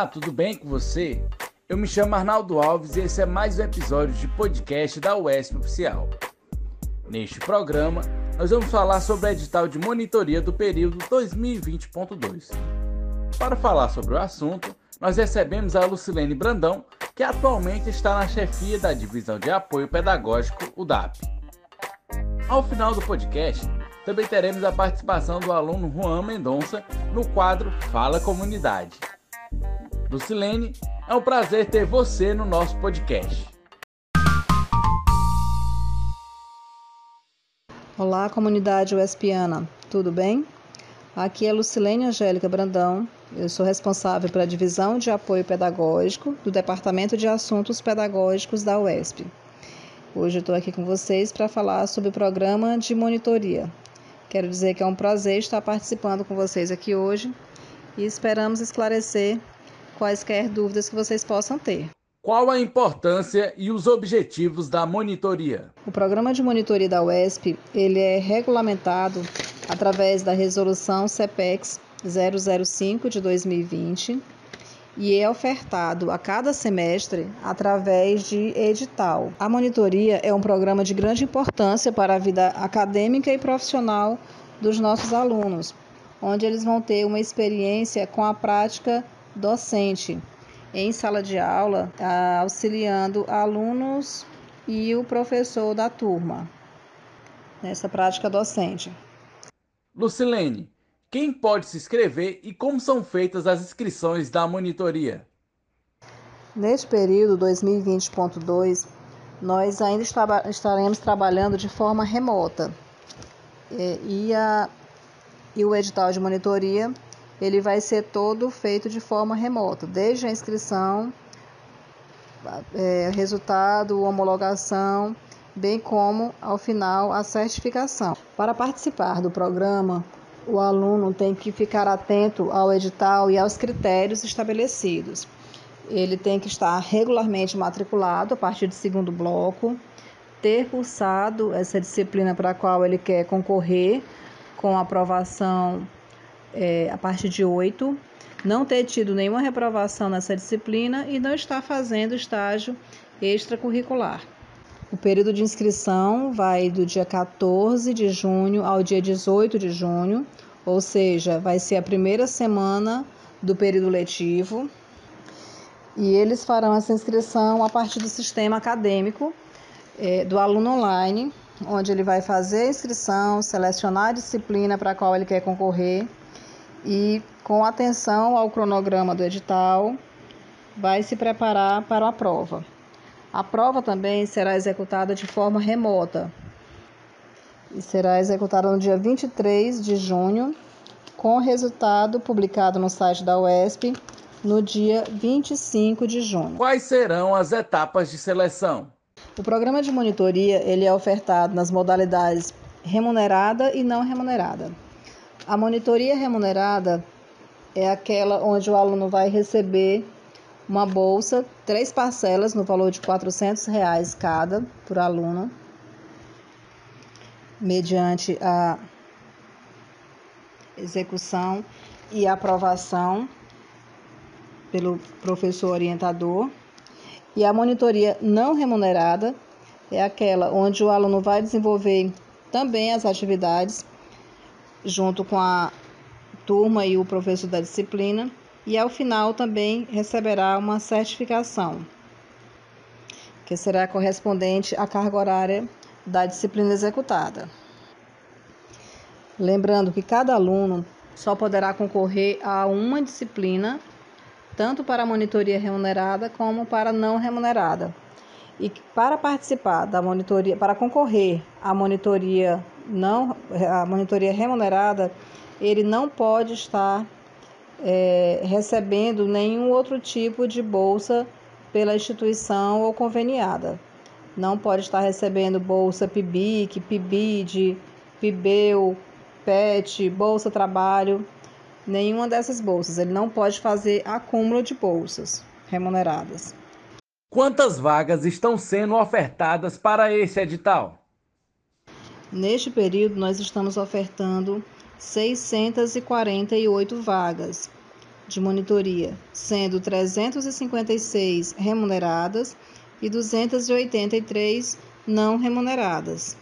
Olá, tudo bem com você? Eu me chamo Arnaldo Alves e esse é mais um episódio de podcast da UESP Oficial. Neste programa, nós vamos falar sobre o edital de monitoria do período 2020.2. Para falar sobre o assunto, nós recebemos a Lucilene Brandão, que atualmente está na chefia da Divisão de Apoio Pedagógico, o DAP. Ao final do podcast, também teremos a participação do aluno Juan Mendonça no quadro Fala Comunidade. Lucilene, é um prazer ter você no nosso podcast. Olá, comunidade USPiana, tudo bem? Aqui é Lucilene Angélica Brandão, eu sou responsável pela divisão de apoio pedagógico do Departamento de Assuntos Pedagógicos da UESP. Hoje eu estou aqui com vocês para falar sobre o programa de monitoria. Quero dizer que é um prazer estar participando com vocês aqui hoje e esperamos esclarecer quaisquer dúvidas que vocês possam ter. Qual a importância e os objetivos da monitoria? O programa de monitoria da UESP ele é regulamentado através da resolução CPEX 005 de 2020 e é ofertado a cada semestre através de edital. A monitoria é um programa de grande importância para a vida acadêmica e profissional dos nossos alunos, onde eles vão ter uma experiência com a prática docente em sala de aula, auxiliando alunos e o professor da turma nessa prática docente. Lucilene, quem pode se inscrever e como são feitas as inscrições da monitoria? Neste período 2020.2, nós ainda estaremos trabalhando de forma remota. E, a, e o edital de monitoria ele vai ser todo feito de forma remota, desde a inscrição, é, resultado, homologação, bem como ao final a certificação. Para participar do programa, o aluno tem que ficar atento ao edital e aos critérios estabelecidos. Ele tem que estar regularmente matriculado a partir do segundo bloco, ter cursado essa disciplina para a qual ele quer concorrer com aprovação é, a partir de 8, não ter tido nenhuma reprovação nessa disciplina e não estar fazendo estágio extracurricular. O período de inscrição vai do dia 14 de junho ao dia 18 de junho, ou seja, vai ser a primeira semana do período letivo. E eles farão essa inscrição a partir do sistema acadêmico é, do aluno online, onde ele vai fazer a inscrição, selecionar a disciplina para a qual ele quer concorrer e, com atenção ao cronograma do edital, vai se preparar para a prova. A prova também será executada de forma remota e será executada no dia 23 de junho, com resultado publicado no site da UESP no dia 25 de junho. Quais serão as etapas de seleção? O programa de monitoria ele é ofertado nas modalidades remunerada e não remunerada. A monitoria remunerada é aquela onde o aluno vai receber uma bolsa, três parcelas no valor de 400 reais cada por aluno, mediante a execução e aprovação pelo professor orientador. E a monitoria não remunerada é aquela onde o aluno vai desenvolver também as atividades junto com a turma e o professor da disciplina e ao final também receberá uma certificação, que será correspondente à carga horária da disciplina executada. Lembrando que cada aluno só poderá concorrer a uma disciplina, tanto para a monitoria remunerada como para não remunerada. E para participar da monitoria, para concorrer à monitoria não a monitoria remunerada, ele não pode estar é, recebendo nenhum outro tipo de bolsa pela instituição ou conveniada. Não pode estar recebendo bolsa PIBIC, PIBID, PIBEU, PET, Bolsa Trabalho, nenhuma dessas bolsas. Ele não pode fazer acúmulo de bolsas remuneradas. Quantas vagas estão sendo ofertadas para esse edital? Neste período, nós estamos ofertando 648 vagas, de monitoria, sendo 356 remuneradas e 283 não remuneradas.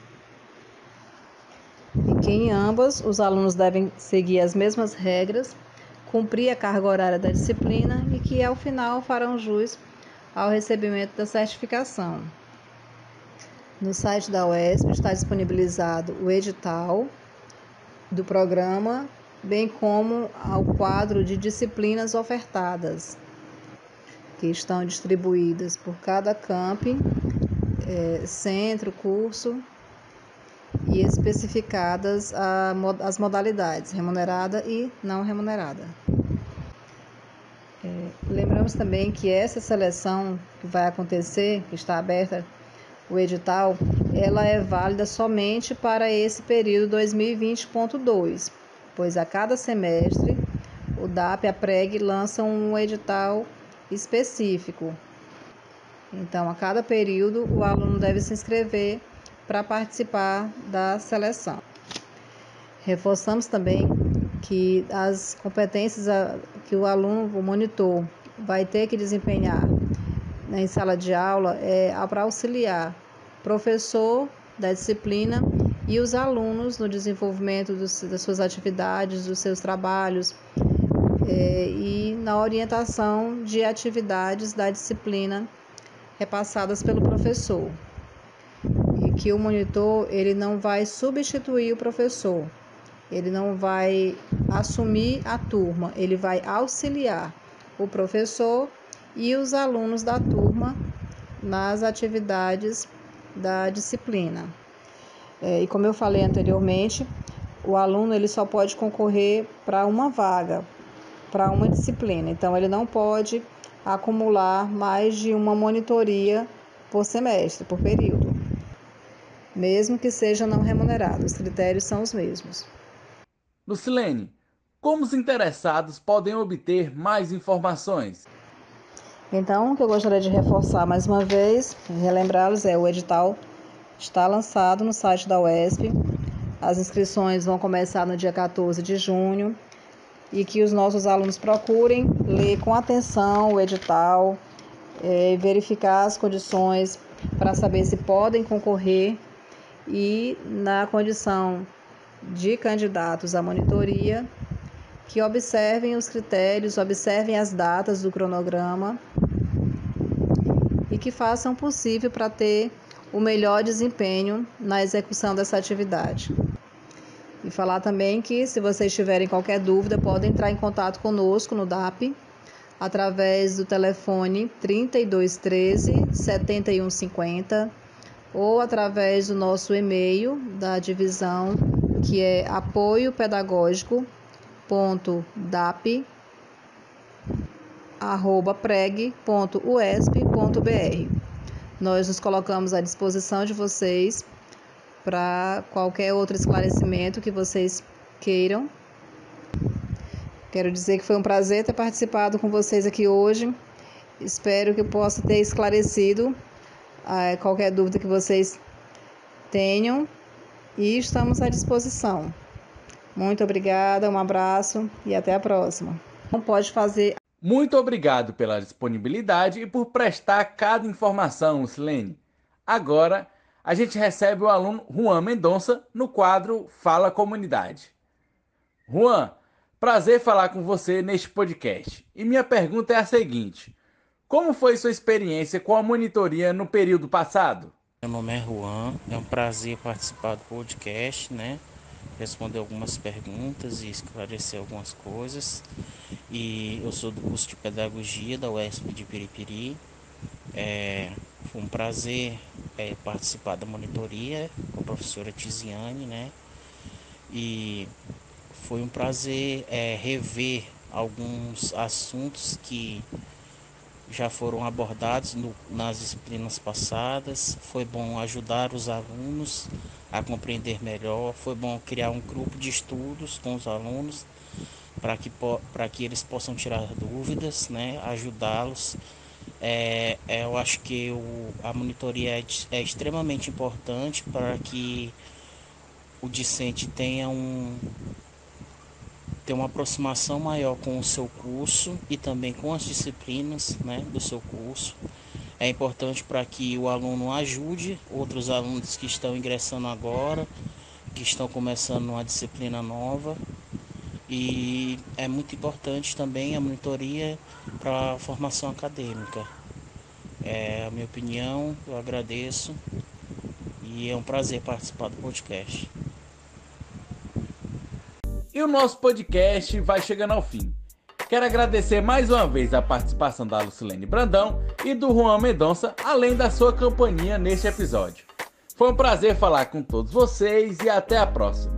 E que em ambas os alunos devem seguir as mesmas regras, cumprir a carga horária da disciplina e que ao final farão jus ao recebimento da certificação. No site da UESP está disponibilizado o edital do programa, bem como ao quadro de disciplinas ofertadas, que estão distribuídas por cada camping, é, centro, curso e especificadas a, as modalidades remunerada e não remunerada. É, lembramos também que essa seleção que vai acontecer, que está aberta o edital, ela é válida somente para esse período 2020.2, pois a cada semestre o DAP e a PREG lançam um edital específico. Então, a cada período, o aluno deve se inscrever para participar da seleção. Reforçamos também que as competências que o aluno, o monitor, vai ter que desempenhar em sala de aula é para auxiliar professor da disciplina e os alunos no desenvolvimento dos, das suas atividades, dos seus trabalhos é, e na orientação de atividades da disciplina repassadas pelo professor. E que o monitor ele não vai substituir o professor, ele não vai assumir a turma, ele vai auxiliar o professor e os alunos da turma nas atividades da disciplina. É, e como eu falei anteriormente, o aluno ele só pode concorrer para uma vaga, para uma disciplina. Então ele não pode acumular mais de uma monitoria por semestre, por período, mesmo que seja não remunerado. Os critérios são os mesmos. Lucilene, como os interessados podem obter mais informações? Então, o que eu gostaria de reforçar mais uma vez, relembrá-los, é o edital está lançado no site da UESP. As inscrições vão começar no dia 14 de junho e que os nossos alunos procurem ler com atenção o edital, é, verificar as condições para saber se podem concorrer e, na condição de candidatos à monitoria, que observem os critérios, observem as datas do cronograma e que façam o possível para ter o melhor desempenho na execução dessa atividade. E falar também que, se vocês tiverem qualquer dúvida, podem entrar em contato conosco no DAP através do telefone 3213 7150 ou através do nosso e-mail da divisão que é apoio pedagógico www.dap.preg.usp.br. Nós nos colocamos à disposição de vocês para qualquer outro esclarecimento que vocês queiram. Quero dizer que foi um prazer ter participado com vocês aqui hoje. Espero que eu possa ter esclarecido uh, qualquer dúvida que vocês tenham e estamos à disposição. Muito obrigada, um abraço e até a próxima. Não pode fazer. Muito obrigado pela disponibilidade e por prestar cada informação, Silene. Agora a gente recebe o aluno Juan Mendonça no quadro Fala Comunidade. Juan, prazer falar com você neste podcast. E minha pergunta é a seguinte: como foi sua experiência com a monitoria no período passado? Meu nome é Juan, é um prazer participar do podcast, né? Responder algumas perguntas e esclarecer algumas coisas. E eu sou do curso de Pedagogia da UESP de Piripiri. É, foi um prazer é, participar da monitoria com a professora Tiziane, né? E foi um prazer é, rever alguns assuntos que já foram abordados no, nas disciplinas passadas. Foi bom ajudar os alunos a compreender melhor. Foi bom criar um grupo de estudos com os alunos para que, que eles possam tirar dúvidas, né? ajudá-los. É, é, eu acho que o, a monitoria é, é extremamente importante para que o discente tenha um ter uma aproximação maior com o seu curso e também com as disciplinas né, do seu curso. É importante para que o aluno ajude outros alunos que estão ingressando agora, que estão começando uma disciplina nova. E é muito importante também a monitoria para a formação acadêmica. É a minha opinião, eu agradeço e é um prazer participar do podcast. E o nosso podcast vai chegando ao fim. Quero agradecer mais uma vez a participação da Lucilene Brandão e do Juan Mendonça, além da sua companhia neste episódio. Foi um prazer falar com todos vocês e até a próxima.